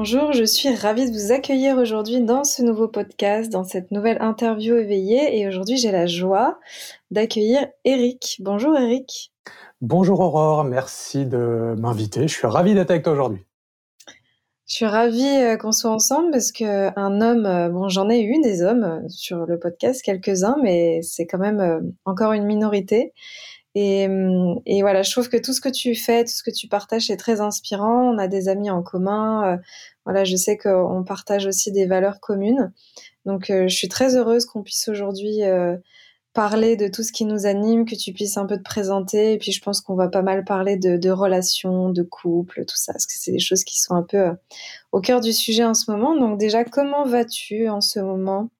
Bonjour, je suis ravie de vous accueillir aujourd'hui dans ce nouveau podcast, dans cette nouvelle interview éveillée. Et aujourd'hui, j'ai la joie d'accueillir Eric. Bonjour Eric. Bonjour Aurore, merci de m'inviter. Je suis ravi d'être avec toi aujourd'hui. Je suis ravie euh, qu'on soit ensemble parce que un homme, euh, bon, j'en ai eu des hommes euh, sur le podcast, quelques-uns, mais c'est quand même encore une minorité. Et, et, voilà, je trouve que tout ce que tu fais, tout ce que tu partages est très inspirant. On a des amis en commun. voilà, je sais qu'on partage aussi des valeurs communes. Donc, je suis très heureuse qu'on puisse aujourd'hui parler de tout ce qui nous anime, que tu puisses un peu te présenter. Et puis je pense qu'on va pas mal parler de, relations, de couple, tout ça, parce que c'est des choses qui sont un peu euh, au cœur du sujet en ce moment. Donc déjà, comment vas-tu en ce moment?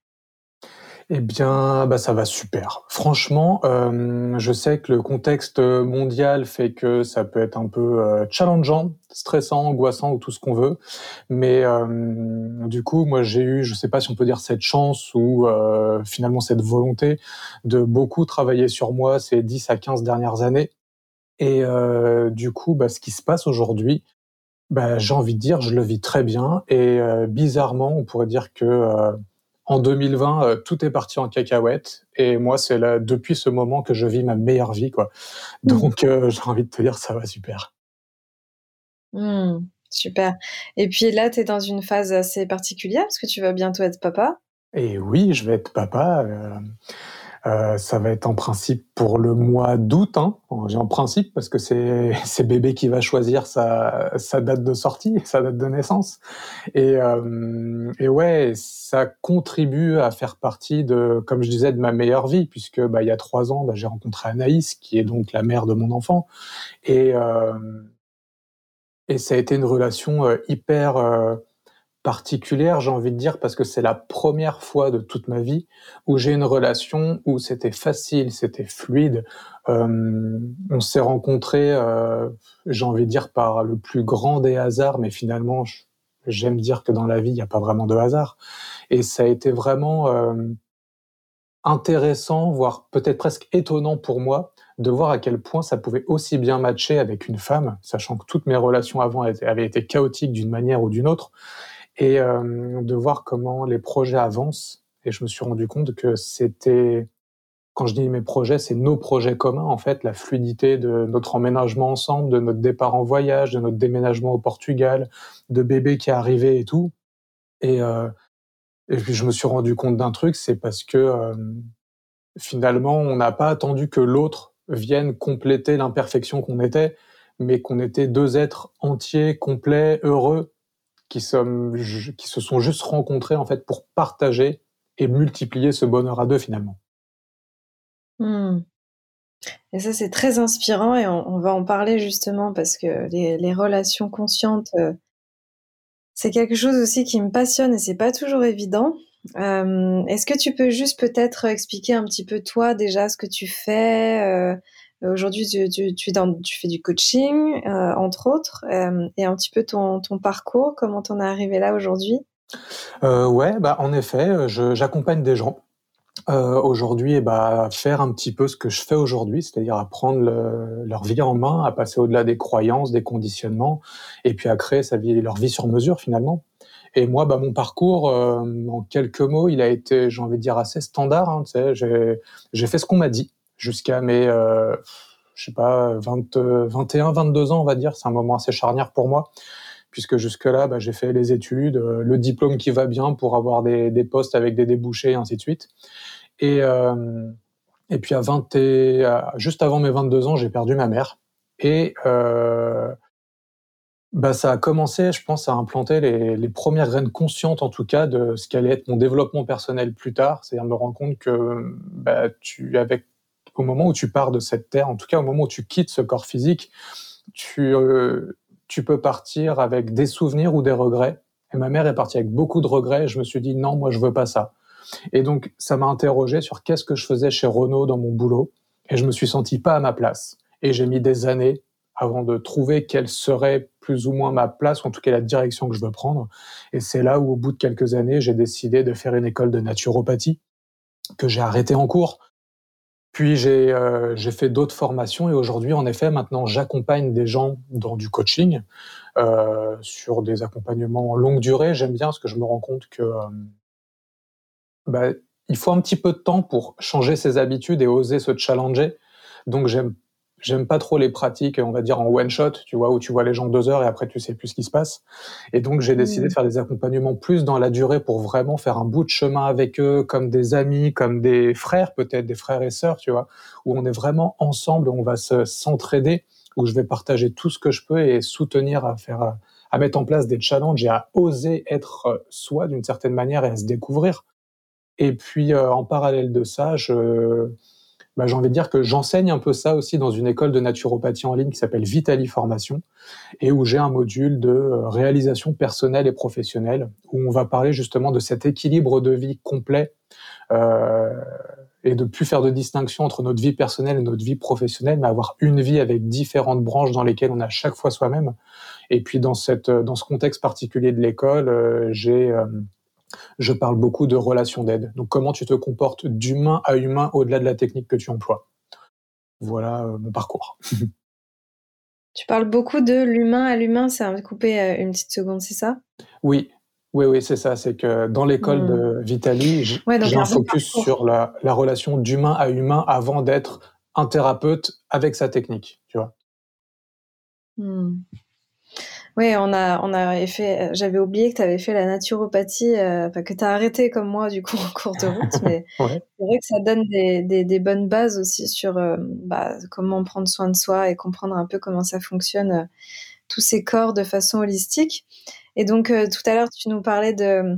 Eh bien, bah ça va super. Franchement, euh, je sais que le contexte mondial fait que ça peut être un peu euh, challengeant, stressant, angoissant ou tout ce qu'on veut. Mais euh, du coup, moi, j'ai eu, je sais pas si on peut dire cette chance ou finalement cette volonté de beaucoup travailler sur moi ces 10 à 15 dernières années. Et du coup, bah, ce qui se passe aujourd'hui, bah, j'ai envie de dire, je le vis très bien. Et bizarrement, on pourrait dire que en 2020, euh, tout est parti en cacahuète. Et moi, c'est là, depuis ce moment que je vis ma meilleure vie, quoi. Mmh. Donc, euh, j'ai envie de te dire, ça va super. Mmh, super. Et puis là, tu es dans une phase assez particulière parce que tu vas bientôt être papa? Et oui, je vais être papa. Euh, euh, ça va être en principe pour le mois d'août. Hein. En principe parce que c'est c'est bébé qui va choisir sa, date de sortie, sa date de naissance. Et, euh, ouais, ça contribue à faire partie de, comme je disais, de ma meilleure vie puisque bah, il y a trois ans, bah, j'ai rencontré Anaïs qui est donc la mère de mon enfant et euh, et ça a été une relation euh, hyper particulière, j'ai envie de dire, parce que c'est la première fois de toute ma vie où j'ai une relation où c'était facile, c'était fluide. Euh, on s'est rencontrés, euh, j'ai envie de dire, par le plus grand des hasards, mais finalement, j'aime dire que dans la vie, il n'y a pas vraiment de hasard. Et ça a été vraiment euh, intéressant, voire peut-être presque étonnant pour moi, de voir à quel point ça pouvait aussi bien matcher avec une femme, sachant que toutes mes relations avant avaient été chaotiques d'une manière ou d'une autre et euh, de voir comment les projets avancent. Et je me suis rendu compte que c'était, quand je dis mes projets, c'est nos projets communs, en fait, la fluidité de notre emménagement ensemble, de notre départ en voyage, de notre déménagement au Portugal, de bébé qui est arrivé et tout. Et, euh, et puis je me suis rendu compte d'un truc, c'est parce que euh, finalement, on n'a pas attendu que l'autre vienne compléter l'imperfection qu'on était, mais qu'on était deux êtres entiers, complets, heureux, qui, se sont juste rencontrés en fait pour partager et multiplier ce bonheur à deux finalement. Hmm. Et ça c'est très inspirant et on, va en parler justement parce que les, relations conscientes euh, c'est quelque chose aussi qui me passionne et c'est pas toujours évident. Euh, est-ce que tu peux juste peut-être expliquer un petit peu toi déjà ce que tu fais euh, aujourd'hui, tu, fais du coaching, euh, entre autres, euh, et un petit peu ton, parcours, comment t'en es arrivé là aujourd'hui? Euh, Ouais, bah, en effet, j'accompagne des gens euh, aujourd'hui et bah, faire un petit peu ce que je fais aujourd'hui, c'est-à-dire à prendre le, leur vie en main, à passer au-delà des croyances, des conditionnements, et puis à créer sa vie, leur vie sur mesure finalement. Et moi, bah, mon parcours, euh, en quelques mots, il a été, j'ai envie de dire, assez standard. Hein, j'ai fait ce qu'on m'a dit jusqu'à mes, euh, je sais pas, 20, 21, 22 ans, on va dire. C'est un moment assez charnière pour moi, puisque jusque-là, bah, j'ai fait les études, euh, le diplôme qui va bien pour avoir des, des postes avec des débouchés, et ainsi de suite. Et, euh, et puis à 20 et, juste avant mes 22 ans, j'ai perdu ma mère. Et euh, bah, ça a commencé, je pense, à implanter les, les, premières graines conscientes, en tout cas, de ce qu'allait être mon développement personnel plus tard. C'est-à-dire me rendre compte que bah, tu, avec, au moment où tu pars de cette terre, en tout cas au moment où tu quittes ce corps physique, tu, euh, tu peux partir avec des souvenirs ou des regrets. Et ma mère est partie avec beaucoup de regrets. Et je me suis dit non, moi je veux pas ça. Et donc ça m'a interrogé sur qu'est-ce que je faisais chez Renault dans mon boulot. Et je me suis senti pas à ma place. Et j'ai mis des années avant de trouver quelle serait plus ou moins ma place, ou en tout cas la direction que je veux prendre. Et c'est là où, au bout de quelques années, j'ai décidé de faire une école de naturopathie, que j'ai arrêté en cours. Puis j'ai euh, fait d'autres formations et aujourd'hui, en effet, maintenant, j'accompagne des gens dans du coaching, euh, sur des accompagnements longue durée. J'aime bien parce que je me rends compte que euh, bah, il faut un petit peu de temps pour changer ses habitudes et oser se challenger. Donc j'aime j'aime pas trop les pratiques, on va dire en one shot, tu vois, où tu vois les gens deux heures et après tu sais plus ce qui se passe. Et donc j'ai décidé mmh. de faire des accompagnements plus dans la durée pour vraiment faire un bout de chemin avec eux, comme des amis, comme des frères peut-être, des frères et sœurs, tu vois, où on est vraiment ensemble, on va se s'entraider, où je vais partager tout ce que je peux et soutenir à faire, à mettre en place des challenges et à oser être soi d'une certaine manière et à se découvrir. Et puis euh, en parallèle de ça, je bah, j'ai envie de dire que j'enseigne un peu ça aussi dans une école de naturopathie en ligne qui s'appelle Vitali Formation et où j'ai un module de euh, réalisation personnelle et professionnelle où on va parler justement de cet équilibre de vie complet euh, et de plus faire de distinction entre notre vie personnelle et notre vie professionnelle, mais avoir une vie avec différentes branches dans lesquelles on a chaque fois soi-même. Et puis dans cette dans ce contexte particulier de l'école, euh, j'ai euh, je parle beaucoup de relations d'aide. Donc comment tu te comportes d'humain à humain au-delà de la technique que tu emploies? Voilà euh, mon parcours. tu parles beaucoup de l'humain à l'humain, ça va couper euh, une petite seconde, c'est ça? Oui, oui, oui, c'est ça. C'est que dans l'école de hmm. Vitali, j'ai un focus sur la, relation d'humain à humain avant d'être un thérapeute avec sa technique, tu vois? Hmm. Oui, on a, on a fait. J'avais oublié que tu avais fait la naturopathie, euh, que tu as arrêté comme moi du coup en cours de route, mais c'est vrai que ça donne des, des, bonnes bases aussi sur euh, bah, comment prendre soin de soi et comprendre un peu comment ça fonctionne euh, tous ces corps de façon holistique. Et donc tout à l'heure tu nous parlais de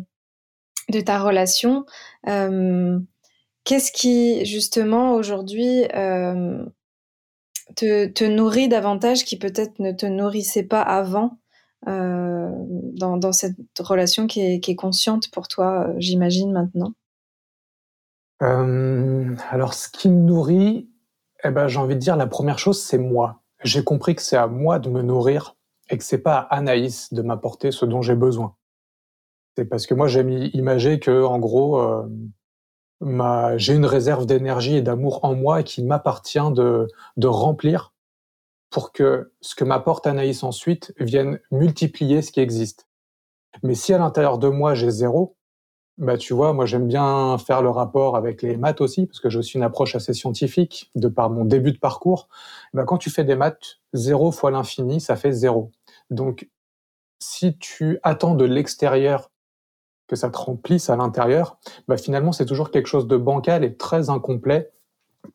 de ta relation. Qu'est-ce qui justement aujourd'hui te, te, nourrit davantage qui peut-être ne te nourrissait pas avant? Euh, dans, cette relation qui est, consciente pour toi, euh, j'imagine maintenant? Euh, Alors, ce qui me nourrit, eh ben, j'ai envie de dire, la première chose, c'est moi. J'ai compris que c'est à moi de me nourrir et que c'est pas à Anaïs de m'apporter ce dont j'ai besoin. C'est parce que moi, j'aime imager que, en gros, j'ai une réserve d'énergie et d'amour en moi qui m'appartient de remplir pour que ce que m'apporte Anaïs ensuite vienne multiplier ce qui existe. Mais si à l'intérieur de moi j'ai zéro, bah tu vois, moi j'aime bien faire le rapport avec les maths aussi parce que j'ai aussi une approche assez scientifique de par mon début de parcours. Bah quand tu fais des maths, zéro fois l'infini, ça fait zéro. Donc si tu attends de l'extérieur que ça te remplisse à l'intérieur, bah finalement c'est toujours quelque chose de bancal et très incomplet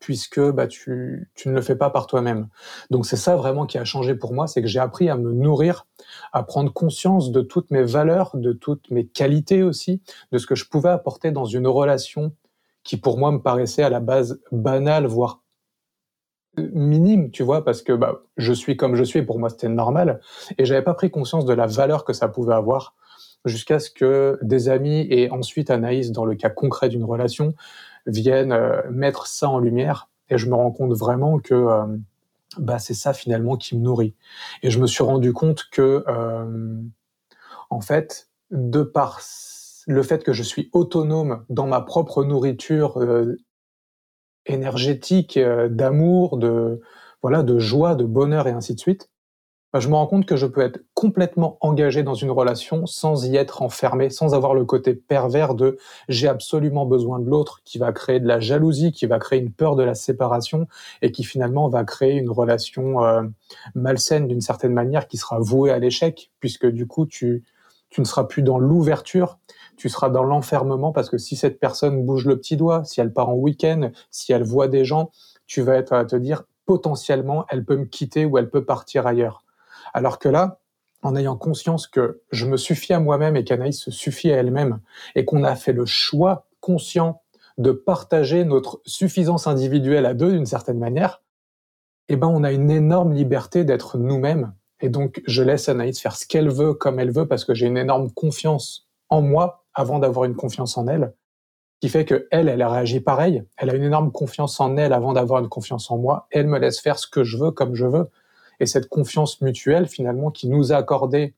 puisque bah, tu, tu ne le fais pas par toi-même. Donc c'est ça vraiment qui a changé pour moi, c'est que j'ai appris à me nourrir, à prendre conscience de toutes mes valeurs, de toutes mes qualités aussi, de ce que je pouvais apporter dans une relation qui pour moi me paraissait à la base banale, voire minime, tu vois, parce que bah, je suis comme je suis, pour moi c'était normal, et j'avais pas pris conscience de la valeur que ça pouvait avoir jusqu'à ce que des amis et ensuite Anaïs, dans le cas concret d'une relation, viennent euh, mettre ça en lumière. Et je me rends compte vraiment que euh, bah, c'est ça finalement qui me nourrit. Et je me suis rendu compte que, euh, en fait, de par le fait que je suis autonome dans ma propre nourriture énergétique, d'amour, de voilà, de joie, de bonheur et ainsi de suite, bah, je me rends compte que je peux être complètement engagé dans une relation sans y être enfermé, sans avoir le côté pervers de j'ai absolument besoin de l'autre, qui va créer de la jalousie, qui va créer une peur de la séparation et qui finalement va créer une relation euh, malsaine d'une certaine manière qui sera vouée à l'échec, puisque du coup tu, tu ne seras plus dans l'ouverture, tu seras dans l'enfermement parce que si cette personne bouge le petit doigt, si elle part en week-end, si elle voit des gens, tu vas être à te dire potentiellement, elle peut me quitter ou elle peut partir ailleurs. Alors que là, en ayant conscience que je me suffis à moi-même et qu'Anaïs se suffit à elle-même et qu'on a fait le choix conscient de partager notre suffisance individuelle à deux d'une certaine manière, eh ben, on a une énorme liberté d'être nous-mêmes. Et donc, je laisse Anaïs faire ce qu'elle veut, comme elle veut, parce que j'ai une énorme confiance en moi avant d'avoir une confiance en elle, qui fait que elle, elle réagi pareil. Elle a une énorme confiance en elle avant d'avoir une confiance en moi. Elle me laisse faire ce que je veux, comme je veux. Et cette confiance mutuelle, finalement, qui nous a accordé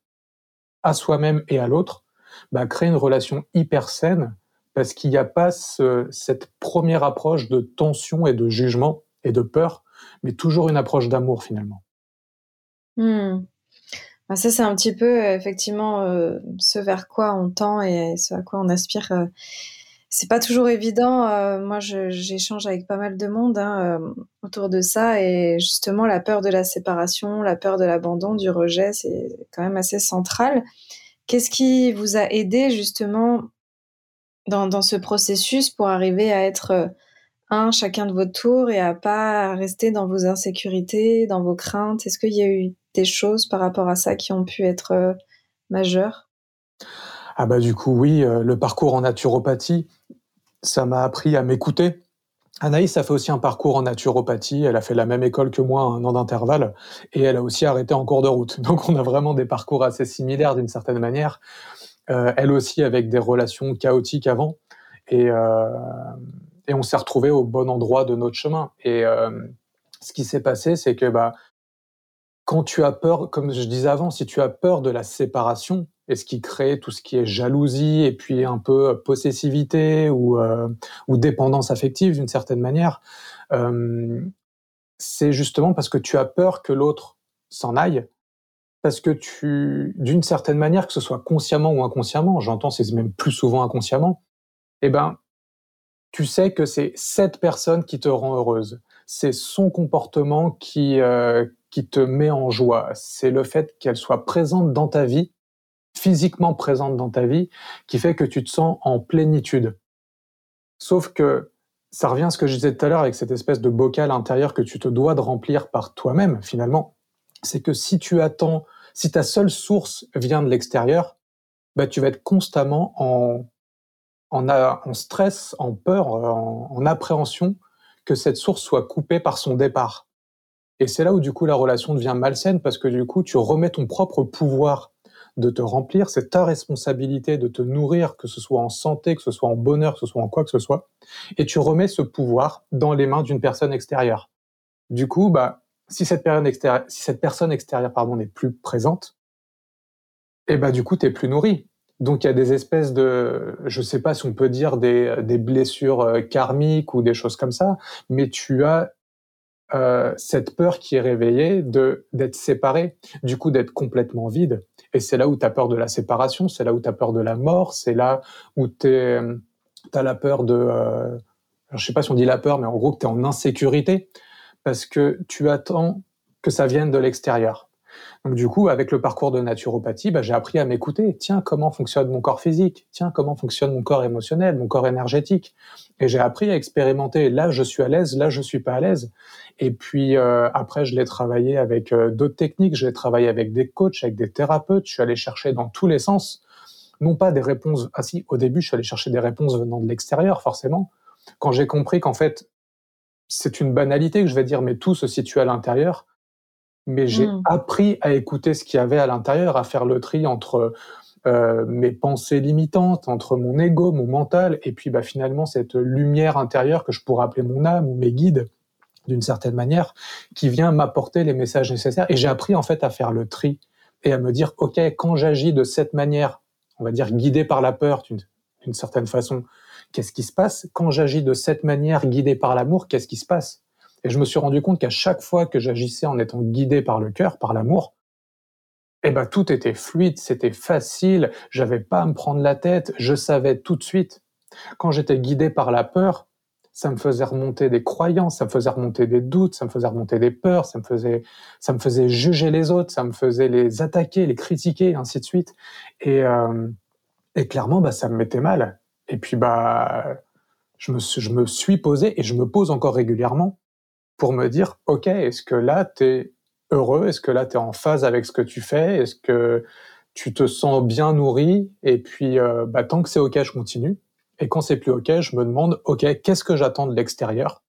à soi-même et à l'autre, bah, crée une relation hyper saine parce qu'il n'y a pas cette première approche de tension et de jugement et de peur, mais toujours une approche d'amour finalement. Hmm. Bah, ça, c'est un petit peu effectivement euh, ce vers quoi on tend et ce à quoi on aspire. Euh, c'est pas toujours évident. Euh, moi, j'échange avec pas mal de monde hein, autour de ça et justement, la peur de la séparation, la peur de l'abandon, du rejet, c'est quand même assez central. Qu'est-ce qui vous a aidé justement dans, ce processus pour arriver à être euh, un chacun de votre tour et à pas rester dans vos insécurités, dans vos craintes? Est-ce qu'il y a eu des choses par rapport à ça qui ont pu être euh, majeures? Ah bah du coup oui, euh, le parcours en naturopathie, ça m'a appris à m'écouter. Anaïs a fait aussi un parcours en naturopathie, elle a fait la même école que moi, un an d'intervalle, et elle a aussi arrêté en cours de route. Donc on a vraiment des parcours assez similaires d'une certaine manière. Euh, elle aussi avec des relations chaotiques avant. Et, euh, et on s'est retrouvé au bon endroit de notre chemin. Et ce qui s'est passé, c'est que bah, quand tu as peur, comme je disais avant, si tu as peur de la séparation, et ce qui crée tout ce qui est jalousie et puis un peu possessivité ou, ou dépendance affective d'une certaine manière, euh, c'est justement parce que tu as peur que l'autre s'en aille parce que tu, d'une certaine manière, que ce soit consciemment ou inconsciemment, j'entends c'est même plus souvent inconsciemment, eh ben, tu sais que c'est cette personne qui te rend heureuse. C'est son comportement qui, euh, qui te met en joie. C'est le fait qu'elle soit présente dans ta vie, physiquement présente dans ta vie, qui fait que tu te sens en plénitude. Sauf que ça revient à ce que je disais tout à l'heure avec cette espèce de bocal intérieur que tu te dois de remplir par toi-même, finalement c'est que si tu attends, si ta seule source vient de l'extérieur, bah, tu vas être constamment en, en, en stress, en peur, en, en, appréhension que cette source soit coupée par son départ. Et c'est là où du coup la relation devient malsaine parce que du coup tu remets ton propre pouvoir de te remplir, c'est ta responsabilité de te nourrir, que ce soit en santé, que ce soit en bonheur, que ce soit en quoi que ce soit, et tu remets ce pouvoir dans les mains d'une personne extérieure. Du coup, bah, si cette, si cette personne extérieure pardon, n'est plus présente, et eh ben, du coup, tu plus nourri. Donc, il y a des espèces de, je sais pas si on peut dire des, des blessures euh, karmiques ou des choses comme ça, mais tu as euh, cette peur qui est réveillée de d'être séparé, du coup d'être complètement vide. Et c'est là où tu as peur de la séparation, c'est là où tu as peur de la mort, c'est là où tu as la peur de... Euh, je sais pas si on dit la peur, mais en gros que tu es en insécurité parce que tu attends que ça vienne de l'extérieur. Donc du coup, avec le parcours de naturopathie, bah, j'ai appris à m'écouter. Tiens, comment fonctionne mon corps physique? Tiens, comment fonctionne mon corps émotionnel, mon corps énergétique? Et j'ai appris à expérimenter. Là, je suis à l'aise. Là, je suis pas à l'aise. Et puis euh, après, je l'ai travaillé avec euh, d'autres techniques. Je l'ai travaillé avec des coachs, avec des thérapeutes. Je suis allé chercher dans tous les sens, non pas des réponses. Ah si, au début, je suis allé chercher des réponses venant de l'extérieur, forcément. Quand j'ai compris qu'en fait, c'est une banalité que je vais dire, mais tout se situe à l'intérieur. Mais j'ai mmh. appris à écouter ce qu'il y avait à l'intérieur, à faire le tri entre euh, mes pensées limitantes, entre mon ego, mon mental, et puis bah, finalement cette lumière intérieure que je pourrais appeler mon âme ou mes guides d'une certaine manière, qui vient m'apporter les messages nécessaires. Et j'ai appris en fait à faire le tri et à me dire, OK, quand j'agis de cette manière, on va dire guidé par la peur d'une certaine façon, qu'est-ce qui se passe? Quand j'agis de cette manière, guidé par l'amour, qu'est-ce qui se passe? Et je me suis rendu compte qu'à chaque fois que j'agissais en étant guidé par le cœur, par l'amour, eh ben tout était fluide, c'était facile, j'avais pas à me prendre la tête, je savais tout de suite. Quand j'étais guidé par la peur, ça me faisait remonter des croyances, ça me faisait remonter des doutes, ça me faisait remonter des peurs, ça me faisait, ça me faisait juger les autres, ça me faisait les attaquer, les critiquer, ainsi de suite. Et, euh, et clairement, bah, ça me mettait mal. Et puis, bah, je me, je me suis posé et je me pose encore régulièrement pour me dire, OK, est-ce que là, tu es heureux? Est-ce que là, tu es en phase avec ce que tu fais? Est-ce que tu te sens bien nourri Et puis, euh, bah, tant que c'est OK, je continue. Et quand c'est plus OK, je me demande, OK, qu'est-ce que j'attends de l'extérieur?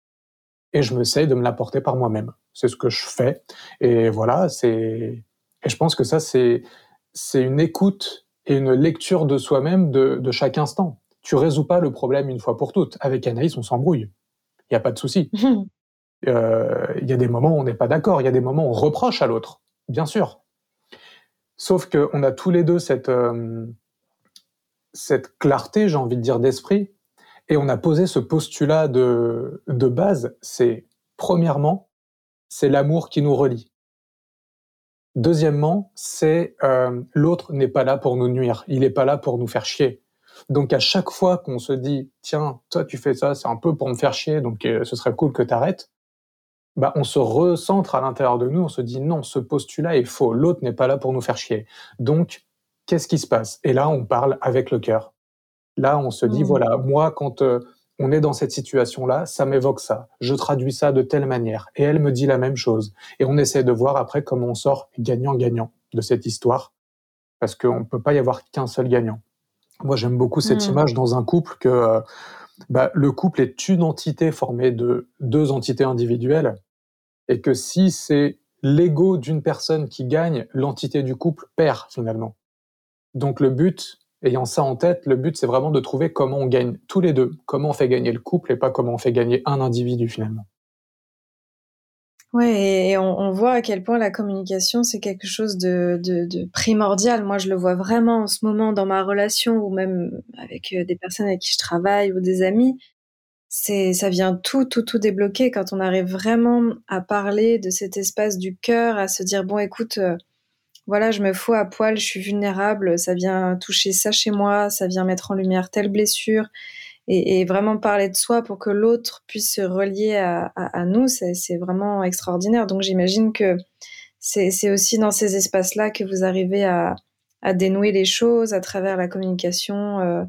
Et je me m'essaye de me l'apporter par moi-même. C'est ce que je fais. Et voilà, c'est... Et je pense que ça, c'est, c'est une écoute et une lecture de soi-même de, de chaque instant. Tu résous pas le problème une fois pour toutes. Avec Anaïs, on s'embrouille. Il n'y a pas de souci. Euh, il y a des moments où on n'est pas d'accord, il y a des moments où on reproche à l'autre, bien sûr. Sauf qu'on a tous les deux cette, euh, cette clarté, j'ai envie de dire, d'esprit, et on a posé ce postulat de, de base, c'est premièrement, c'est l'amour qui nous relie. Deuxièmement, c'est euh, l'autre n'est pas là pour nous nuire, il n'est pas là pour nous faire chier. Donc à chaque fois qu'on se dit tiens toi tu fais ça c'est un peu pour me faire chier donc ce serait cool que tu arrêtes bah, on se recentre à l'intérieur de nous, on se dit non, ce postulat est faux, l'autre n'est pas là pour nous faire chier. Donc, qu'est-ce qui se passe? Et là, on parle avec le cœur. Là, on se dit, mmh. voilà, moi, quand euh, on est dans cette situation-là, ça m'évoque ça. Je traduis ça de telle manière. Et elle me dit la même chose. Et on essaie de voir après comment on sort gagnant-gagnant de cette histoire. Parce qu'on ne peut pas y avoir qu'un seul gagnant. Moi, j'aime beaucoup cette mmh. image dans un couple que euh, bah, le couple est une entité formée de deux entités individuelles et que si c'est l'ego d'une personne qui gagne, l'entité du couple perd finalement. Donc le but, ayant ça en tête, le but c'est vraiment de trouver comment on gagne tous les deux, comment on fait gagner le couple et pas comment on fait gagner un individu finalement. Ouais, et on, voit à quel point la communication c'est quelque chose de, de, primordial. Moi, je le vois vraiment en ce moment dans ma relation ou même avec euh, des personnes avec qui je travaille ou des amis c'est ça vient tout tout tout débloquer quand on arrive vraiment à parler de cet espace du cœur, à se dire bon écoute euh, voilà, je me fous à poil, je suis vulnérable, ça vient toucher ça chez moi, ça vient mettre en lumière telle blessure et, vraiment parler de soi pour que l'autre puisse se relier à, nous, c'est vraiment extraordinaire. Donc j'imagine que c'est aussi dans ces espaces-là que vous arrivez à, à dénouer les choses à travers la communication. Euh,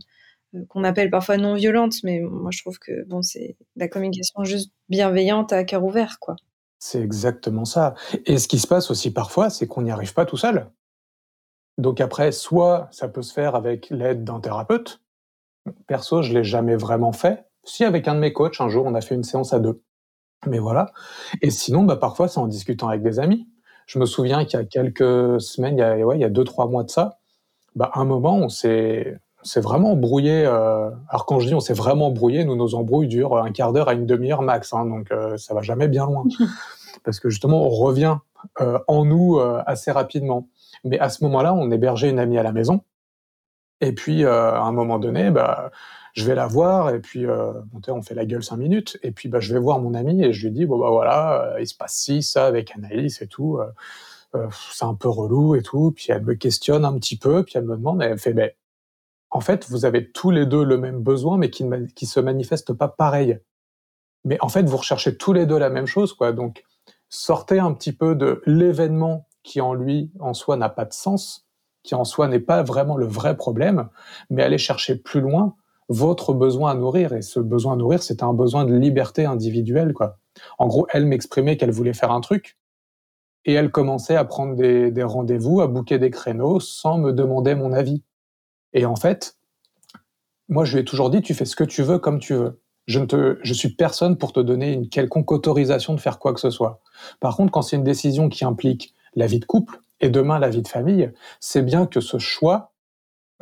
euh, qu'on appelle parfois non violente, mais moi je trouve que bon, c'est la communication juste bienveillante à cœur ouvert, quoi. C'est exactement ça. Et ce qui se passe aussi parfois, c'est qu'on n'y arrive pas tout seul. Donc après, soit ça peut se faire avec l'aide d'un thérapeute. Perso, je l'ai jamais vraiment fait. Si avec un de mes coachs, un jour, on a fait une séance à deux. Mais voilà. Et sinon, bah, parfois, c'est en discutant avec des amis. Je me souviens qu'il y a quelques semaines, il y a, ouais, il y a deux, trois mois de ça, bah, un moment, on s'est, c'est vraiment brouillé. Euh, alors quand je dis on s'est vraiment brouillé, nous nos embrouilles durent un quart d'heure à une demi-heure max, hein, donc euh, ça va jamais bien loin, parce que justement on revient euh, en nous euh, assez rapidement. Mais à ce moment-là, on hébergeait une amie à la maison, et puis euh, à un moment donné, bah je vais la voir et puis on fait la gueule cinq minutes et puis bah je vais voir mon amie et je lui dis bon bah voilà il se passe ci ça avec Anaïs et tout c'est un peu relou et tout puis elle me questionne un petit peu puis elle me demande elle fait mais en fait, vous avez tous les deux le même besoin, mais qui ne se manifeste pas pareil. Mais en fait, vous recherchez tous les deux la même chose, quoi. Donc, sortez un petit peu de l'événement qui en lui, en soi, n'a pas de sens, qui en soi n'est pas vraiment le vrai problème, mais allez chercher plus loin votre besoin à nourrir. Et ce besoin à nourrir, c'est un besoin de liberté individuelle, quoi. En gros, elle m'exprimait qu'elle voulait faire un truc, et elle commençait à prendre des, des rendez-vous, à bouquer des créneaux sans me demander mon avis. Et en fait, moi, je lui ai toujours dit, tu fais ce que tu veux comme tu veux. Je ne te, je suis personne pour te donner une quelconque autorisation de faire quoi que ce soit. Par contre, quand c'est une décision qui implique la vie de couple et demain la vie de famille, c'est bien que ce choix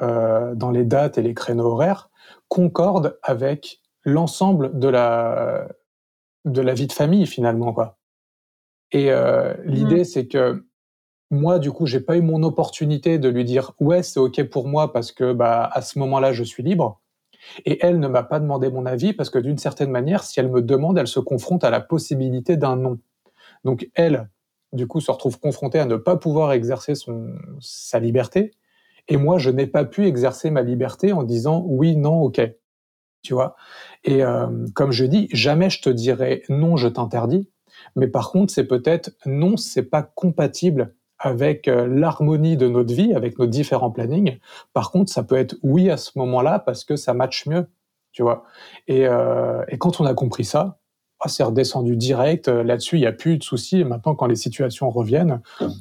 euh, dans les dates et les créneaux horaires concorde avec l'ensemble de la de la vie de famille finalement quoi. Et euh, l'idée, mmh. c'est que moi, du coup, j'ai pas eu mon opportunité de lui dire ouais, c'est ok pour moi parce que bah à ce moment-là, je suis libre. Et elle ne m'a pas demandé mon avis parce que d'une certaine manière, si elle me demande, elle se confronte à la possibilité d'un non. Donc elle, du coup, se retrouve confrontée à ne pas pouvoir exercer son sa liberté. Et moi, je n'ai pas pu exercer ma liberté en disant oui, non, ok. Tu vois? Et euh, comme je dis, jamais je te dirai non, je t'interdis. Mais par contre, c'est peut-être non, c'est pas compatible avec euh, l'harmonie de notre vie, avec nos différents plannings. Par contre, ça peut être oui à ce moment-là parce que ça matche mieux, tu vois. Et, euh, et quand on a compris ça, ah, c'est redescendu direct. Euh, là-dessus, il n'y a plus de soucis. Et maintenant, quand les situations reviennent,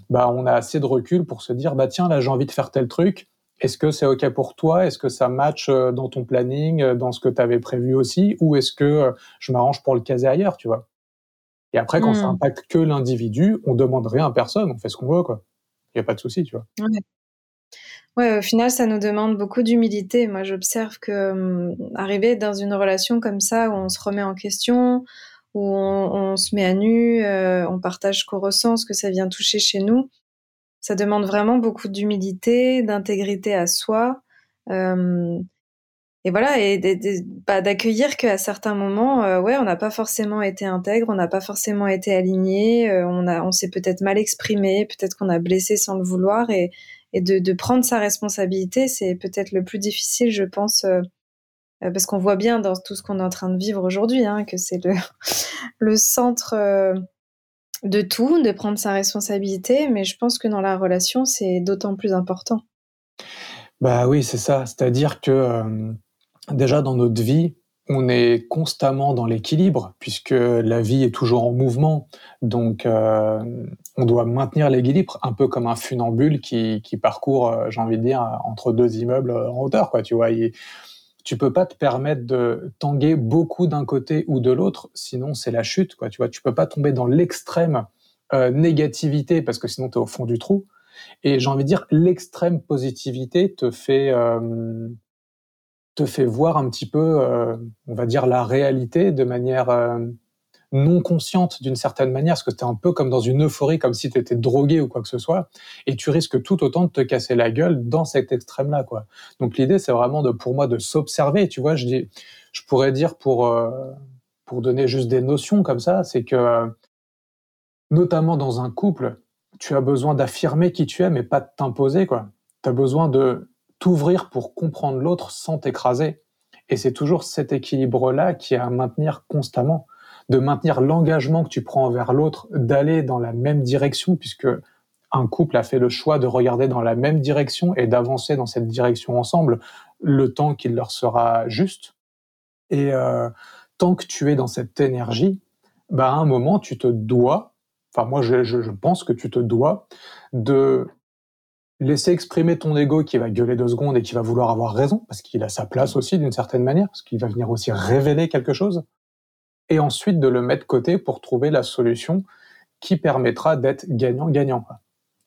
bah, on a assez de recul pour se dire, bah, tiens, là, j'ai envie de faire tel truc. Est-ce que c'est OK pour toi? Est-ce que ça match euh, dans ton planning, dans ce que tu avais prévu aussi? Ou est-ce que je m'arrange pour le caser ailleurs, tu vois? Et après, quand ça hmm. impacte que l'individu, on demande rien à personne, on fait ce qu'on veut, quoi. Il n'y a pas de souci, tu vois. Ouais. au final, ça nous demande beaucoup d'humilité. Moi, j'observe que hum, arriver dans une relation comme ça, où on se remet en question, où on, se met à nu, euh, on partage ce qu'on ressent, ce que ça vient toucher chez nous, ça demande vraiment beaucoup d'humilité, d'intégrité à soi. Euh, et voilà, et bah, d'accueillir qu'à certains moments, euh, ouais, on n'a pas forcément été intègre, on n'a pas forcément été aligné, euh, on, on s'est peut-être mal exprimé, peut-être qu'on a blessé sans le vouloir, et, de, prendre sa responsabilité, c'est peut-être le plus difficile, je pense, euh, parce qu'on voit bien dans tout ce qu'on est en train de vivre aujourd'hui, hein, que c'est le, le centre de tout, de prendre sa responsabilité, mais je pense que dans la relation, c'est d'autant plus important. Bah oui, c'est ça. C'est-à-dire que déjà dans notre vie, on est constamment dans l'équilibre puisque la vie est toujours en mouvement. Donc, euh, on doit maintenir l'équilibre, un peu comme un funambule qui, parcourt, euh, j'ai envie de dire, entre deux immeubles en hauteur, quoi. Tu vois, tu peux pas te permettre de tanguer beaucoup d'un côté ou de l'autre, sinon c'est la chute, quoi. Tu vois, tu peux pas tomber dans l'extrême euh, négativité parce que sinon tu es au fond du trou. Et j'ai envie de dire, l'extrême positivité te fait te fait voir un petit peu, euh, on va dire, la réalité de manière euh, non consciente d'une certaine manière, parce que tu es un peu comme dans une euphorie, comme si tu étais drogué ou quoi que ce soit, et tu risques tout autant de te casser la gueule dans cet extrême-là. quoi. Donc l'idée, c'est vraiment de, pour moi de s'observer. Tu vois, je, dis, je pourrais dire pour, euh, pour donner juste des notions comme ça, c'est que notamment dans un couple, tu as besoin d'affirmer qui tu es, mais pas de t'imposer. quoi. Tu as besoin de t'ouvrir pour comprendre l'autre sans t'écraser. Et c'est toujours cet équilibre-là qui est à maintenir constamment, de maintenir l'engagement que tu prends envers l'autre, d'aller dans la même direction, puisque un couple a fait le choix de regarder dans la même direction et d'avancer dans cette direction ensemble le temps qu'il leur sera juste. Et euh, tant que tu es dans cette énergie, bah à un moment tu te dois, enfin moi je, je pense que tu te dois de laisser exprimer ton ego qui va gueuler deux secondes et qui va vouloir avoir raison, parce qu'il a sa place aussi d'une certaine manière, parce qu'il va venir aussi révéler quelque chose, et ensuite de le mettre côté pour trouver la solution qui permettra d'être gagnant-gagnant.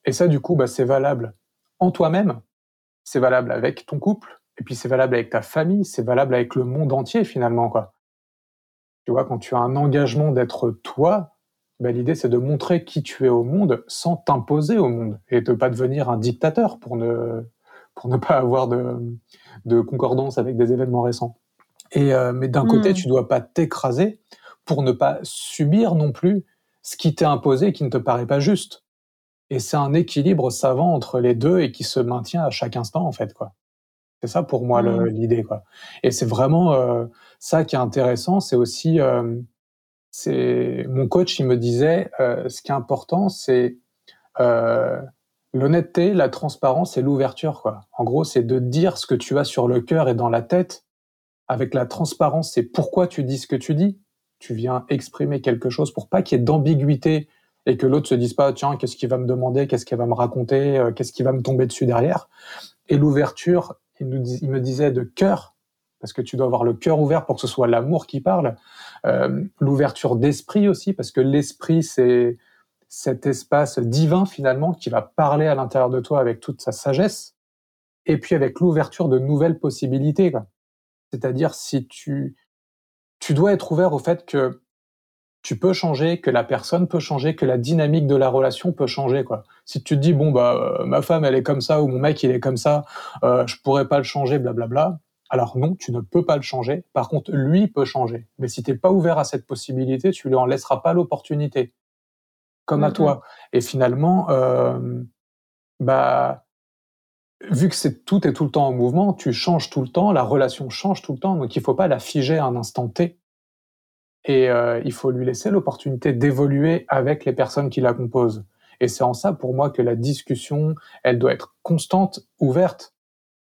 Et ça, du coup, bah, c'est valable en toi-même, c'est valable avec ton couple, et puis c'est valable avec ta famille, c'est valable avec le monde entier finalement. Quoi. Tu vois, quand tu as un engagement d'être toi, bah, l'idée c'est de montrer qui tu es au monde sans t'imposer au monde et de pas devenir un dictateur pour ne pour ne pas avoir de, de concordance avec des événements récents. Et euh, mais d'un côté, hmm. tu dois pas t'écraser pour ne pas subir non plus ce qui t'est imposé qui ne te paraît pas juste. Et c'est un équilibre savant entre les deux et qui se maintient à chaque instant en fait quoi. C'est ça pour moi hmm. l'idée quoi. Et c'est vraiment euh, ça qui est intéressant, c'est aussi euh, c'est mon coach, il me disait, euh, ce qui est important, c'est euh, l'honnêteté, la transparence et l'ouverture. Quoi. En gros, c'est de dire ce que tu as sur le cœur et dans la tête. Avec la transparence, c'est pourquoi tu dis ce que tu dis. Tu viens exprimer quelque chose pour pas qu'il y ait d'ambiguïté et que l'autre se dise pas tiens qu'est-ce qu'il va me demander, qu'est-ce qu'il va me raconter, euh, qu'est-ce qui va me tomber dessus derrière. Et l'ouverture, il, il me disait de cœur parce que tu dois avoir le cœur ouvert pour que ce soit l'amour qui parle. Euh, l'ouverture d'esprit aussi, parce que l'esprit, c'est cet espace divin finalement qui va parler à l'intérieur de toi avec toute sa sagesse, et puis avec l'ouverture de nouvelles possibilités. C'est-à-dire si tu tu dois être ouvert au fait que tu peux changer, que la personne peut changer, que la dynamique de la relation peut changer. Quoi. Si tu te dis bon bah euh, ma femme elle est comme ça ou mon mec il est comme ça, euh, je pourrais pas le changer, blablabla. Alors non, tu ne peux pas le changer. Par contre, lui peut changer. Mais si tu n'es pas ouvert à cette possibilité, tu lui en laisseras pas l'opportunité. Comme à toi. Et finalement, euh, bah, vu que c'est tout est tout le temps en mouvement, tu changes tout le temps, la relation change tout le temps, donc il faut pas la figer à un instant T. Et euh, il faut lui laisser l'opportunité d'évoluer avec les personnes qui la composent. Et c'est en ça, pour moi, que la discussion, elle doit être constante, ouverte.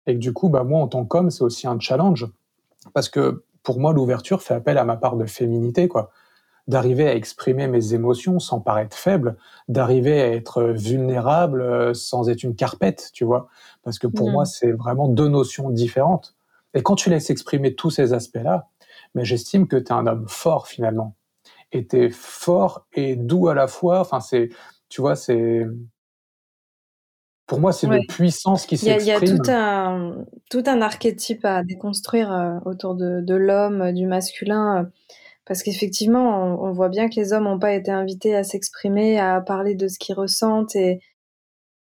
Et que du coup, bah, moi, en tant qu'homme, c'est aussi un challenge. Parce que pour moi, l'ouverture fait appel à ma part de féminité, quoi. d'arriver à exprimer mes émotions sans paraître faible, d'arriver à être vulnérable euh, sans être une carpette, tu vois. Parce que pour moi, c'est vraiment deux notions différentes. Et quand tu laisses exprimer tous ces aspects-là, mais j'estime que tu es un homme fort finalement. Et tu es fort et doux à la fois. Enfin, c'est, tu vois, c'est. Pour moi, c'est une puissance qui s'exprime. Il y a, tout, un, tout un archétype à déconstruire euh, autour de, de l'homme, du masculin. Parce qu'effectivement, on, voit bien que les hommes n'ont pas été invités à s'exprimer, à parler de ce qu'ils ressentent et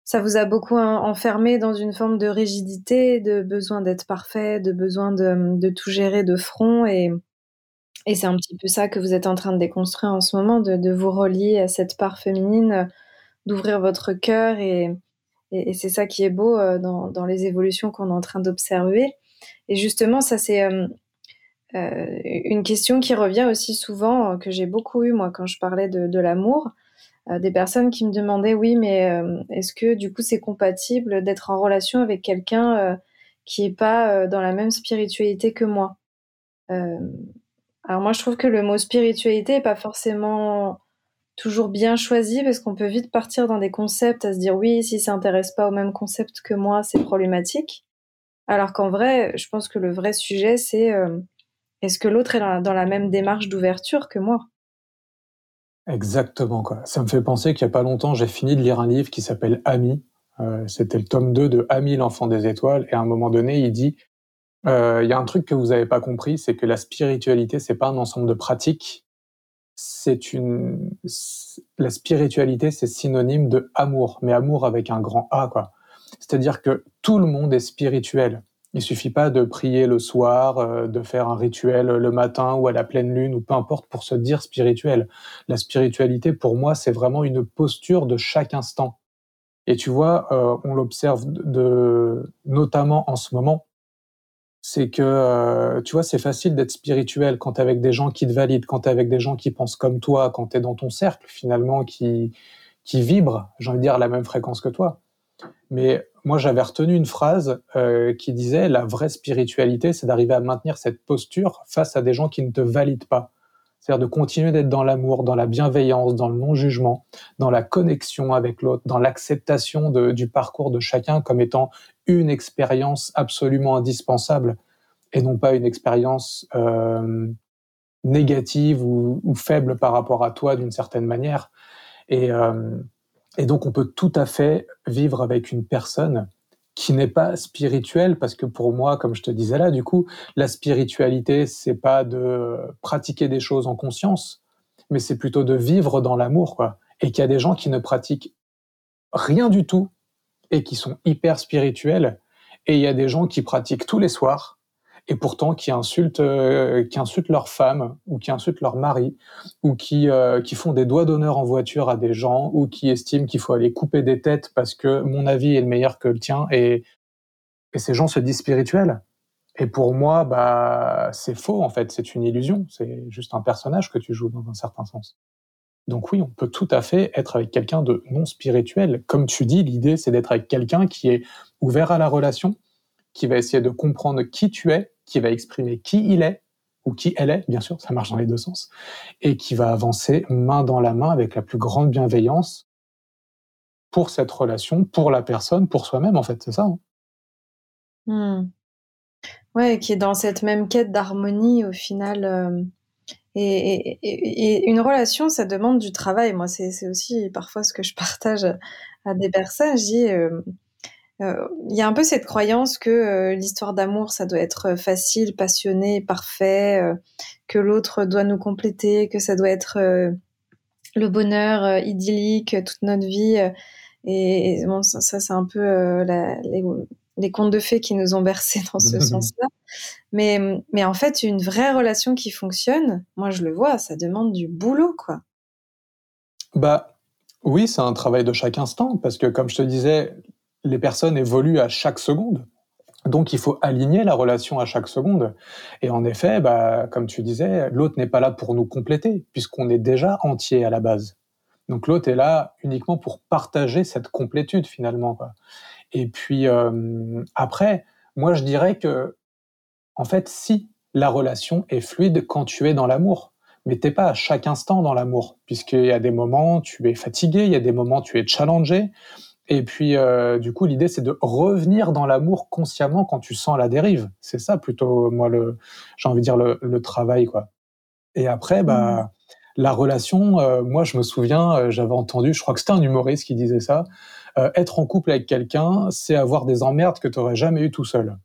ça vous a beaucoup enfermé dans une forme de rigidité, de besoin d'être parfait, de besoin de, tout gérer de front et, et c'est un petit peu ça que vous êtes en train de déconstruire en ce moment, de, vous relier à cette part féminine, d'ouvrir votre cœur et, et, c'est ça qui est beau euh, dans, les évolutions qu'on est en train d'observer. Et justement, ça c'est euh, euh, une question qui revient aussi souvent, que j'ai beaucoup eu moi quand je parlais de, l'amour, euh, des personnes qui me demandaient oui, mais est-ce que du coup c'est compatible d'être en relation avec quelqu'un qui est pas dans la même spiritualité que moi? Alors moi je trouve que le mot spiritualité est pas forcément toujours bien choisi parce qu'on peut vite partir dans des concepts à se dire oui, si ça intéresse pas au même concept que moi, c'est problématique. Alors qu'en vrai, je pense que le vrai sujet c'est est-ce que l'autre est dans la, même démarche d'ouverture que moi? Exactement. Quoi. Ça me fait penser qu'il n'y a pas longtemps, j'ai fini de lire un livre qui s'appelle Ami. Euh, c'était le tome 2 de Ami, l'enfant des étoiles. Et à un moment donné, il dit, euh, il y a un truc que vous n'avez pas compris, c'est que la spiritualité, c'est pas un ensemble de pratiques. C'est une, la spiritualité, c'est synonyme de amour, mais amour avec un grand A, quoi. C'est-à-dire que tout le monde est spirituel. Il suffit pas de prier le soir, euh, de faire un rituel le matin ou à la pleine lune ou peu importe pour se dire spirituel. La spiritualité, pour moi, c'est vraiment une posture de chaque instant. Et tu vois, euh, on l'observe de, notamment en ce moment, c'est que, euh, tu vois, c'est facile d'être spirituel quand tu es avec des gens qui te valident, quand tu es avec des gens qui pensent comme toi, quand tu es dans ton cercle finalement qui, qui vibre, j'ai envie de dire, à la même fréquence que toi. Mais moi, j'avais retenu une phrase euh, qui disait la vraie spiritualité, c'est d'arriver à maintenir cette posture face à des gens qui ne te valident pas. C'est-à-dire de continuer d'être dans l'amour, dans la bienveillance, dans le non-jugement, dans la connexion avec l'autre, dans l'acceptation du parcours de chacun comme étant une expérience absolument indispensable et non pas une expérience euh, négative ou, faible par rapport à toi d'une certaine manière. Et, euh, et donc, on peut tout à fait vivre avec une personne qui n'est pas spirituelle, parce que pour moi, comme je te disais là, du coup, la spiritualité, c'est pas de pratiquer des choses en conscience, mais c'est plutôt de vivre dans l'amour, quoi. Et qu'il y a des gens qui ne pratiquent rien du tout et qui sont hyper spirituels, et il y a des gens qui pratiquent tous les soirs et pourtant qui insultent, euh, qui insultent leur femme ou qui insultent leur mari ou qui, euh, qui font des doigts d'honneur en voiture à des gens ou qui estiment qu'il faut aller couper des têtes parce que mon avis est le meilleur que le tien et, et ces gens se disent spirituels. Et pour moi, bah, c'est faux en fait, c'est une illusion, c'est juste un personnage que tu joues dans un certain sens. Donc oui, on peut tout à fait être avec quelqu'un de non spirituel. Comme tu dis, l'idée c'est d'être avec quelqu'un qui est ouvert à la relation, qui va essayer de comprendre qui tu es qui va exprimer qui il est ou qui elle est, bien sûr, ça marche dans les deux sens, et qui va avancer main dans la main avec la plus grande bienveillance pour cette relation, pour la personne, pour soi-même, en fait, c'est ça. Hein. Hmm. Qui est dans cette même quête d'harmonie au final. Euh, et, une relation, ça demande du travail. Moi, c'est aussi parfois ce que je partage à des personnes. Je dis, euh, euh, il y a un peu cette croyance que euh, l'histoire d'amour, ça doit être facile, passionné, parfait, que l'autre doit nous compléter, que ça doit être le bonheur idyllique toute notre vie. Et, bon, ça, c'est un peu les, contes de fées qui nous ont bercés dans ce sens-là. Mais, mais en fait, une vraie relation qui fonctionne, moi je le vois, ça demande du boulot, quoi. Bah oui, c'est un travail de chaque instant, parce que comme je te disais, les personnes évoluent à chaque seconde. Donc il faut aligner la relation à chaque seconde. Et en effet, bah, comme tu disais, l'autre n'est pas là pour nous compléter, puisqu'on est déjà entier à la base. Donc l'autre est là uniquement pour partager cette complétude finalement. Et puis euh, après, moi je dirais que, en fait, si la relation est fluide quand tu es dans l'amour, mais t'es pas à chaque instant dans l'amour, puisqu'il y a des moments tu es fatigué, il y a des moments tu es challengé, et puis euh, du coup l'idée c'est de revenir dans l'amour consciemment quand tu sens la dérive. C'est ça plutôt moi le, j'ai envie de dire le, le travail quoi. Et après bah mmh. la relation, euh, moi je me souviens, euh, j'avais entendu, je crois que c'était un humoriste qui disait ça, être en couple avec quelqu'un, c'est avoir des emmerdes que tu aurais jamais eu tout seul.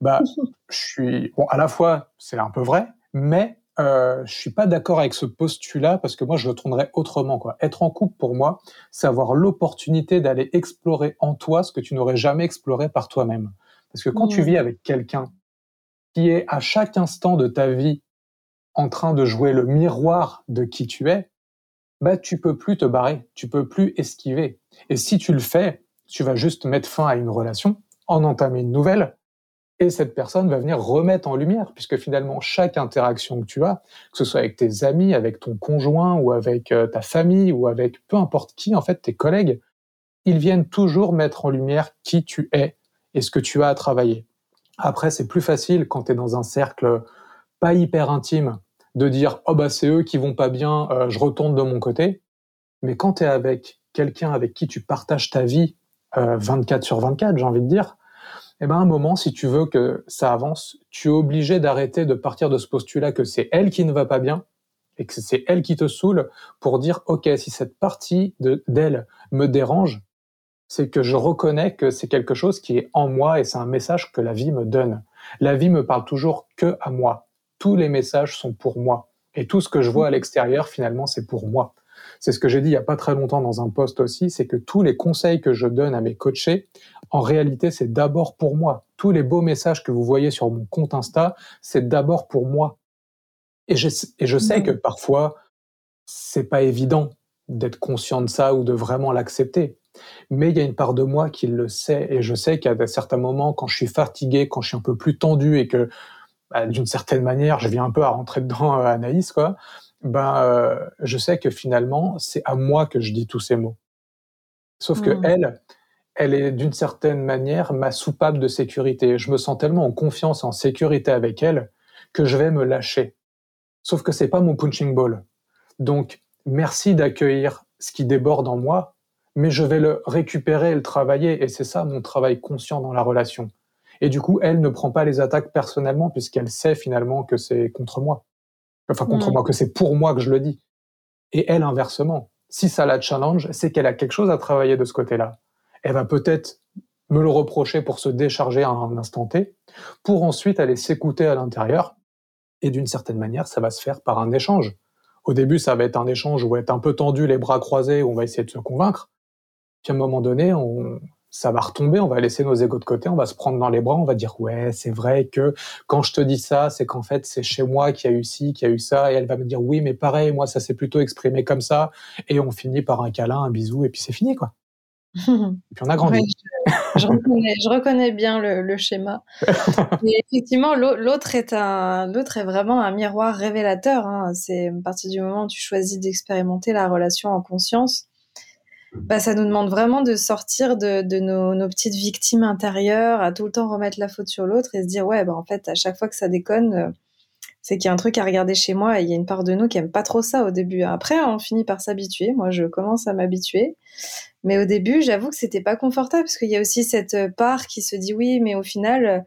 Bah, je suis bon à la fois c'est un peu vrai, mais euh, je suis pas d'accord avec ce postulat parce que moi je le tournerais autrement quoi. Être en couple pour moi, c'est avoir l'opportunité d'aller explorer en toi ce que tu n'aurais jamais exploré par toi-même. Parce que quand tu vis avec quelqu'un qui est à chaque instant de ta vie en train de jouer le miroir de qui tu es, bah tu peux plus te barrer, tu peux plus esquiver. Et si tu le fais, tu vas juste mettre fin à une relation, en entamer une nouvelle, et cette personne va venir remettre en lumière, puisque finalement, chaque interaction que tu as, que ce soit avec tes amis, avec ton conjoint, ou avec euh, ta famille, ou avec peu importe qui, en fait, tes collègues, ils viennent toujours mettre en lumière qui tu es et ce que tu as à travailler. Après, c'est plus facile quand tu es dans un cercle pas hyper intime de dire oh bah c'est eux qui vont pas bien, euh, je retourne de mon côté. Mais quand tu es avec quelqu'un avec qui tu partages ta vie 24 euh, sur 24, j'ai envie de dire, eh ben, à un moment, si tu veux que ça avance, tu es obligé d'arrêter de partir de ce postulat que c'est elle qui ne va pas bien et que c'est elle qui te saoule pour dire, OK, si cette partie d'elle me dérange, c'est que je reconnais que c'est quelque chose qui est en moi et c'est un message que la vie me donne. La vie me parle toujours que à moi. Tous les messages sont pour moi. Et tout ce que je vois à l'extérieur, finalement, c'est pour moi. C'est ce que j'ai dit il y a pas très longtemps dans un post aussi, c'est que tous les conseils que je donne à mes coachés, en réalité, c'est d'abord pour moi. Tous les beaux messages que vous voyez sur mon compte Insta, c'est d'abord pour moi. Et je, et je sais que parfois, c'est pas évident d'être conscient de ça ou de vraiment l'accepter. Mais il y a une part de moi qui le sait et je sais qu'à certains moments, quand je suis fatigué, quand je suis un peu plus tendu et que bah, d'une certaine manière, je viens un peu à rentrer dedans, euh, Anaïs, quoi ben, euh, je sais que finalement, c'est à moi que je dis tous ces mots. Sauf que mmh. elle, elle est d'une certaine manière ma soupape de sécurité. Je me sens tellement en confiance, en sécurité avec elle, que je vais me lâcher. Sauf que c'est pas mon punching ball. Donc, merci d'accueillir ce qui déborde en moi, mais je vais le récupérer et le travailler. Et c'est ça mon travail conscient dans la relation. Et du coup, elle ne prend pas les attaques personnellement puisqu'elle sait finalement que c'est contre moi enfin contre moi, que c'est pour moi que je le dis. Et elle, inversement, si ça la challenge, c'est qu'elle a quelque chose à travailler de ce côté-là. Elle va peut-être me le reprocher pour se décharger à un instant T, pour ensuite aller s'écouter à l'intérieur. Et d'une certaine manière, ça va se faire par un échange. Au début, ça va être un échange où être un peu tendu, les bras croisés, où on va essayer de se convaincre. Puis à un moment donné, on, ça va retomber, on va laisser nos égos de côté, on va se prendre dans les bras, on va dire ouais, c'est vrai que quand je te dis ça, c'est qu'en fait c'est chez moi qui a eu ci, qui a eu ça, et elle va me dire oui, mais pareil, moi ça s'est plutôt exprimé comme ça, et on finit par un câlin, un bisou, et puis c'est fini quoi. et puis on a grandi. je, reconnais, bien le, schéma. Et effectivement, l'autre est un, l'autre est vraiment un miroir révélateur. Hein. C'est à partir du moment où tu choisis d'expérimenter la relation en conscience bah, ça nous demande vraiment de sortir de, de nos, nos, petites victimes intérieures, à tout le temps remettre la faute sur l'autre et se dire ouais, bah, en fait, à chaque fois que ça déconne, euh, c'est qu'il y a un truc à regarder chez moi et il y a une part de nous qui aime pas trop ça au début. Après, on finit par s'habituer. Moi, je commence à m'habituer. Mais au début, j'avoue que c'était pas confortable parce qu'il y a aussi cette part qui se dit oui, mais au final,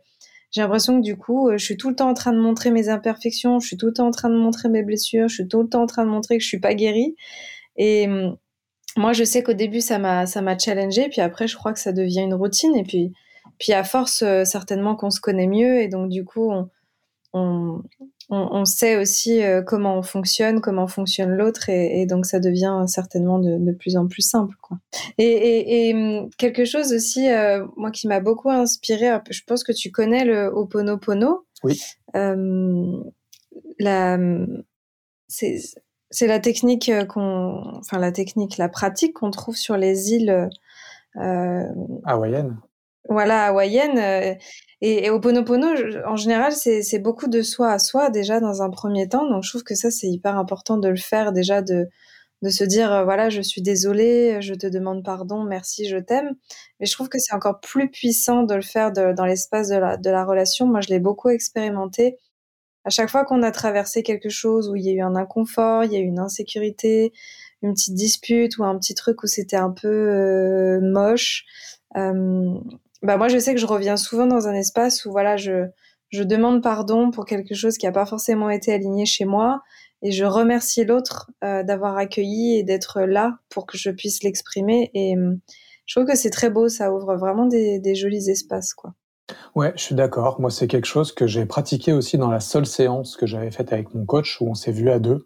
j'ai l'impression que du coup, je suis tout le temps en train de montrer mes imperfections, je suis tout le temps en train de montrer mes blessures, je suis tout le temps en train de montrer que je suis pas guérie. Et hum, moi, je sais qu'au début, ça m'a, ça m'a challengé, puis après, je crois que ça devient une routine, et puis, puis à force, euh, certainement qu'on se connaît mieux, et donc du coup, on, on, on, sait aussi euh, comment on fonctionne, comment fonctionne l'autre, et, et, donc ça devient certainement de, de plus en plus simple, quoi. Et, et, et hum, quelque chose aussi, euh, moi, qui m'a beaucoup inspiré, je pense que tu connais le Ho'oponopono. Oui. Euh, la, c'est c'est la technique euh, qu'on, enfin la technique, la pratique qu'on trouve sur les îles euh, hawaïennes. Voilà, hawaïennes. Euh, et, et Oponopono, en général, c'est beaucoup de soi à soi déjà dans un premier temps. Donc je trouve que ça c'est hyper important de le faire déjà de de se dire euh, voilà je suis désolée, je te demande pardon, merci, je t'aime. Mais je trouve que c'est encore plus puissant de le faire de, dans l'espace de la de la relation. Moi je l'ai beaucoup expérimenté à chaque fois qu'on a traversé quelque chose où il y a eu un inconfort, il y a eu une insécurité, une petite dispute ou un petit truc où c'était un peu euh, moche, euh, bah moi je sais que je reviens souvent dans un espace où voilà je je demande pardon pour quelque chose qui n'a pas forcément été aligné chez moi et je remercie l'autre euh, d'avoir accueilli et d'être là pour que je puisse l'exprimer et je trouve que c'est très beau, ça ouvre vraiment des, des jolis espaces quoi. Ouais, je suis d'accord. Moi, c'est quelque chose que j'ai pratiqué aussi dans la seule séance que j'avais faite avec mon coach où on s'est vu à deux.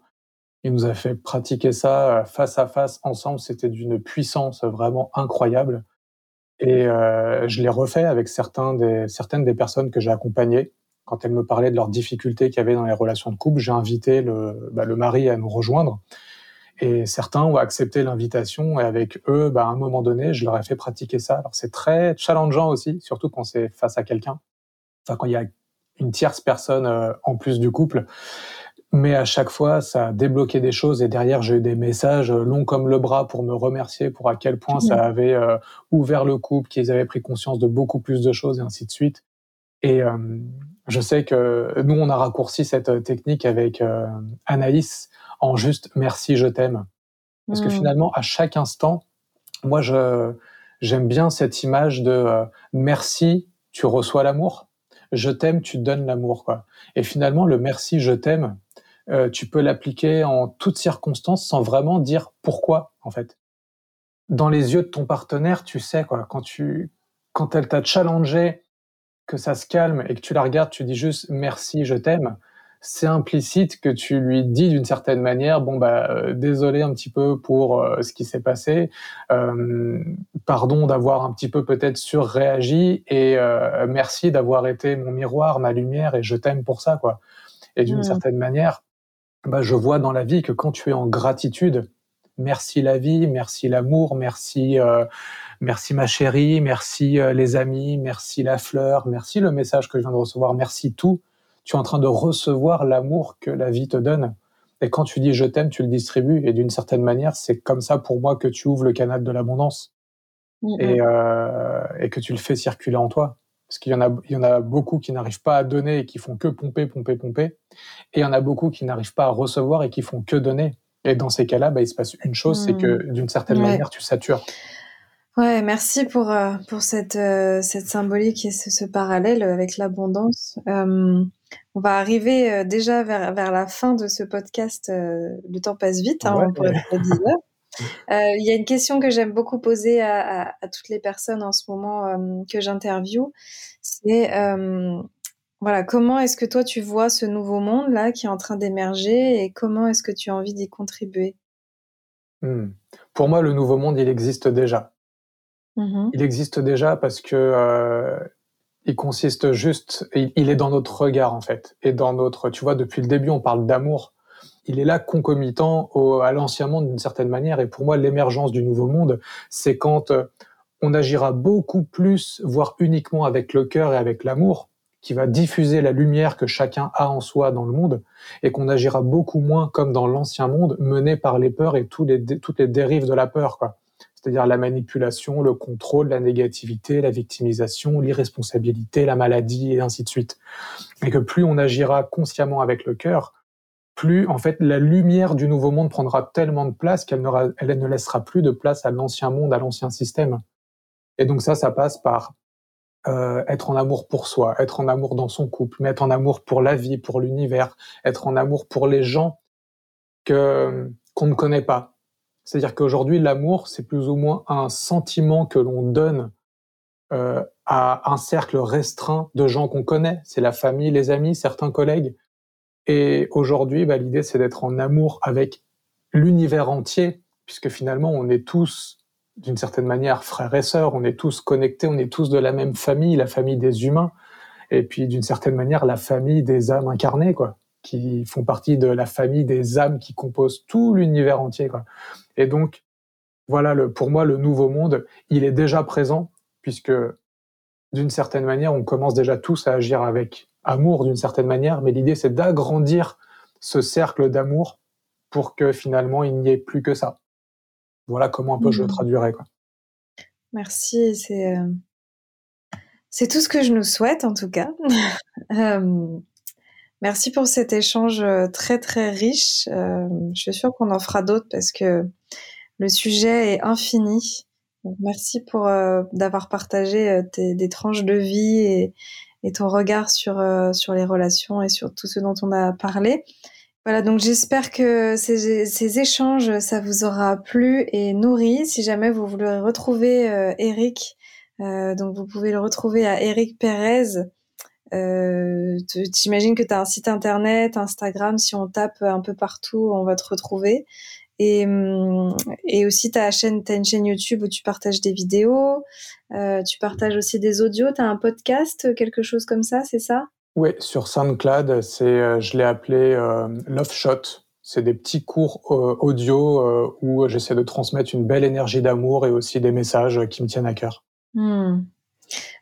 Il nous a fait pratiquer ça euh, face à face ensemble. C'était d'une puissance vraiment incroyable. Et euh, je l'ai refait avec des, certaines des personnes que j'ai accompagnées. Quand elles me parlaient de leurs difficultés qu'il y avait dans les relations de couple, j'ai invité le, bah, le mari à nous rejoindre. Et certains ont accepté l'invitation et avec eux, bah, à un moment donné, je leur ai fait pratiquer ça. Alors c'est très challengeant aussi, surtout quand c'est face à quelqu'un. Enfin, quand il y a une tierce personne euh, en plus du couple. Mais à chaque fois, ça a débloqué des choses et derrière, j'ai eu des messages longs comme le bras pour me remercier pour à quel point ça avait euh, ouvert le couple, qu'ils avaient pris conscience de beaucoup plus de choses et ainsi de suite. Et euh, je sais que nous, on a raccourci cette technique avec Anaïs en juste merci, je t'aime. Parce que mmh. finalement, à chaque instant, moi, je, j'aime bien cette image de euh, merci, tu reçois l'amour. Je t'aime, tu donnes l'amour, quoi. Et finalement, le merci, je t'aime, euh, tu peux l'appliquer en toutes circonstances sans vraiment dire pourquoi, en fait. Dans les yeux de ton partenaire, tu sais, quoi. Quand tu, quand elle t'a challengé, que ça se calme et que tu la regardes, tu dis juste merci, je t'aime c'est implicite que tu lui dis d'une certaine manière bon bah euh, désolé un petit peu pour euh, ce qui s'est passé euh, pardon d'avoir un petit peu peut-être surréagi et merci d'avoir été mon miroir ma lumière et je t'aime pour ça quoi et d'une mmh. certaine manière bah je vois dans la vie que quand tu es en gratitude merci la vie merci l'amour merci merci ma chérie merci les amis merci la fleur merci le message que je viens de recevoir merci tout tu es en train de recevoir l'amour que la vie te donne. Et quand tu dis je t'aime, tu le distribues. Et d'une certaine manière, c'est comme ça pour moi que tu ouvres le canal de l'abondance et, euh, et, que tu le fais circuler en toi. Parce qu'il y en a, il y en a beaucoup qui n'arrivent pas à donner et qui font que pomper, pomper, pomper. Et il y en a beaucoup qui n'arrivent pas à recevoir et qui font que donner. Et dans ces cas-là, bah, il se passe une chose, c'est que mmh. d'une certaine manière, tu satures. Ouais, merci pour, euh, pour cette, euh, cette symbolique et ce, ce parallèle avec l'abondance. Euh, on va arriver déjà vers, vers la fin de ce podcast. Le temps passe vite, hein, on pourrait faire 10 heures. Il y a une question que j'aime beaucoup poser à, à, à, toutes les personnes en ce moment que j'interviewe. C'est voilà, comment est-ce que toi tu vois ce nouveau monde là qui est en train d'émerger et comment est-ce que tu as envie d'y contribuer? Hmm. Pour moi, le nouveau monde, il existe déjà. Mmh il existe déjà parce que euh, il consiste juste, il est dans notre regard en fait, et dans notre, tu vois, depuis le début on parle d'amour. Il est là concomitant au, à l'ancien monde d'une certaine manière, et pour moi l'émergence du nouveau monde, c'est quand euh, on agira beaucoup plus, voire uniquement avec le cœur et avec l'amour, qui va diffuser la lumière que chacun a en soi dans le monde, et qu'on agira beaucoup moins comme dans l'ancien monde, mené par les peurs et tous les, toutes les dérives de la peur, quoi c'est-à-dire la manipulation, le contrôle, la négativité, la victimisation, l'irresponsabilité, la maladie et ainsi de suite. Et que plus on agira consciemment avec le cœur, plus en fait la lumière du nouveau monde prendra tellement de place qu'elle elle ne laissera plus de place à l'ancien monde, à l'ancien système. Et donc ça, ça passe par euh, être en amour pour soi, être en amour dans son couple, mais être en amour pour la vie, pour l'univers, être en amour pour les gens que qu'on ne connaît pas, c'est-à-dire qu'aujourd'hui, l'amour, c'est plus ou moins un sentiment que l'on donne euh, à un cercle restreint de gens qu'on connaît. C'est la famille, les amis, certains collègues. Et aujourd'hui, bah, l'idée, c'est d'être en amour avec l'univers entier, puisque finalement, on est tous, d'une certaine manière, frères et sœurs, on est tous connectés, on est tous de la même famille, la famille des humains, et puis d'une certaine manière, la famille des âmes incarnées, quoi qui font partie de la famille des âmes qui composent tout l'univers entier. Quoi. Et donc, voilà, le, pour moi, le nouveau monde, il est déjà présent, puisque d'une certaine manière, on commence déjà tous à agir avec amour d'une certaine manière, mais l'idée, c'est d'agrandir ce cercle d'amour pour que finalement, il n'y ait plus que ça. Voilà comment un peu je le mmh. traduirais. Quoi. Merci, c'est... Euh, c'est tout ce que je nous souhaite en tout cas. euh, Merci pour cet échange très très riche. je suis sûre qu'on en fera d'autres parce que le sujet est infini. merci pour d'avoir partagé des tranches de vie et, et ton regard sur, sur les relations et sur tout ce dont on a parlé. Voilà, donc j'espère que ces, ces, échanges, ça vous aura plu et nourri. Si jamais vous voulez retrouver euh, Eric, euh, donc vous pouvez le retrouver à Eric Pérez. Euh, J'imagine que tu as un site internet, Instagram, si on tape un peu partout, on va te retrouver. Et, hum, et aussi, tu as, une chaîne YouTube où tu partages des vidéos, euh, tu partages aussi des audios, tu as un podcast, quelque chose comme ça, c'est ça? Oui, sur SoundCloud, c'est, euh, je l'ai appelé euh, Love Shot. C'est des petits cours euh, audio où j'essaie de transmettre une belle énergie d'amour et aussi des messages qui me tiennent à cœur. Hmm.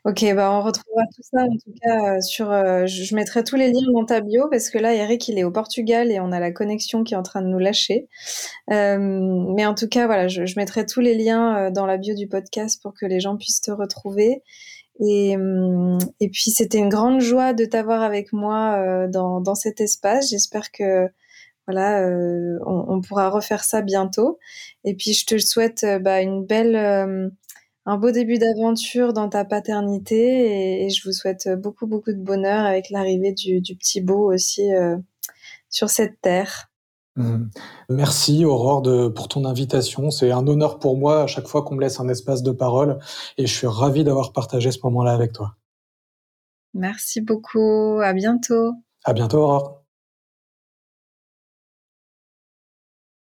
Ok, bah on retrouvera tout ça en tout cas sur. je mettrai tous les liens dans ta bio parce que là, Eric, il est au Portugal et on a la connexion qui est en train de nous lâcher. mais en tout cas, voilà, je, mettrai tous les liens dans la bio du podcast pour que les gens puissent te retrouver. Et, hum, et puis c'était une grande joie de t'avoir avec moi euh, dans, dans cet espace. J'espère que voilà, euh, on, on, pourra refaire ça bientôt. Et puis je te souhaite euh, bah, une belle, un beau début d'aventure dans ta paternité et, je vous souhaite beaucoup beaucoup de bonheur avec l'arrivée du, du, petit beau aussi sur cette terre. Mmh. Merci Aurore de, pour ton invitation. C'est un honneur pour moi à chaque fois qu'on me laisse un espace de parole et je suis ravi d'avoir partagé ce moment-là avec toi. Merci beaucoup. À bientôt. À bientôt Aurore.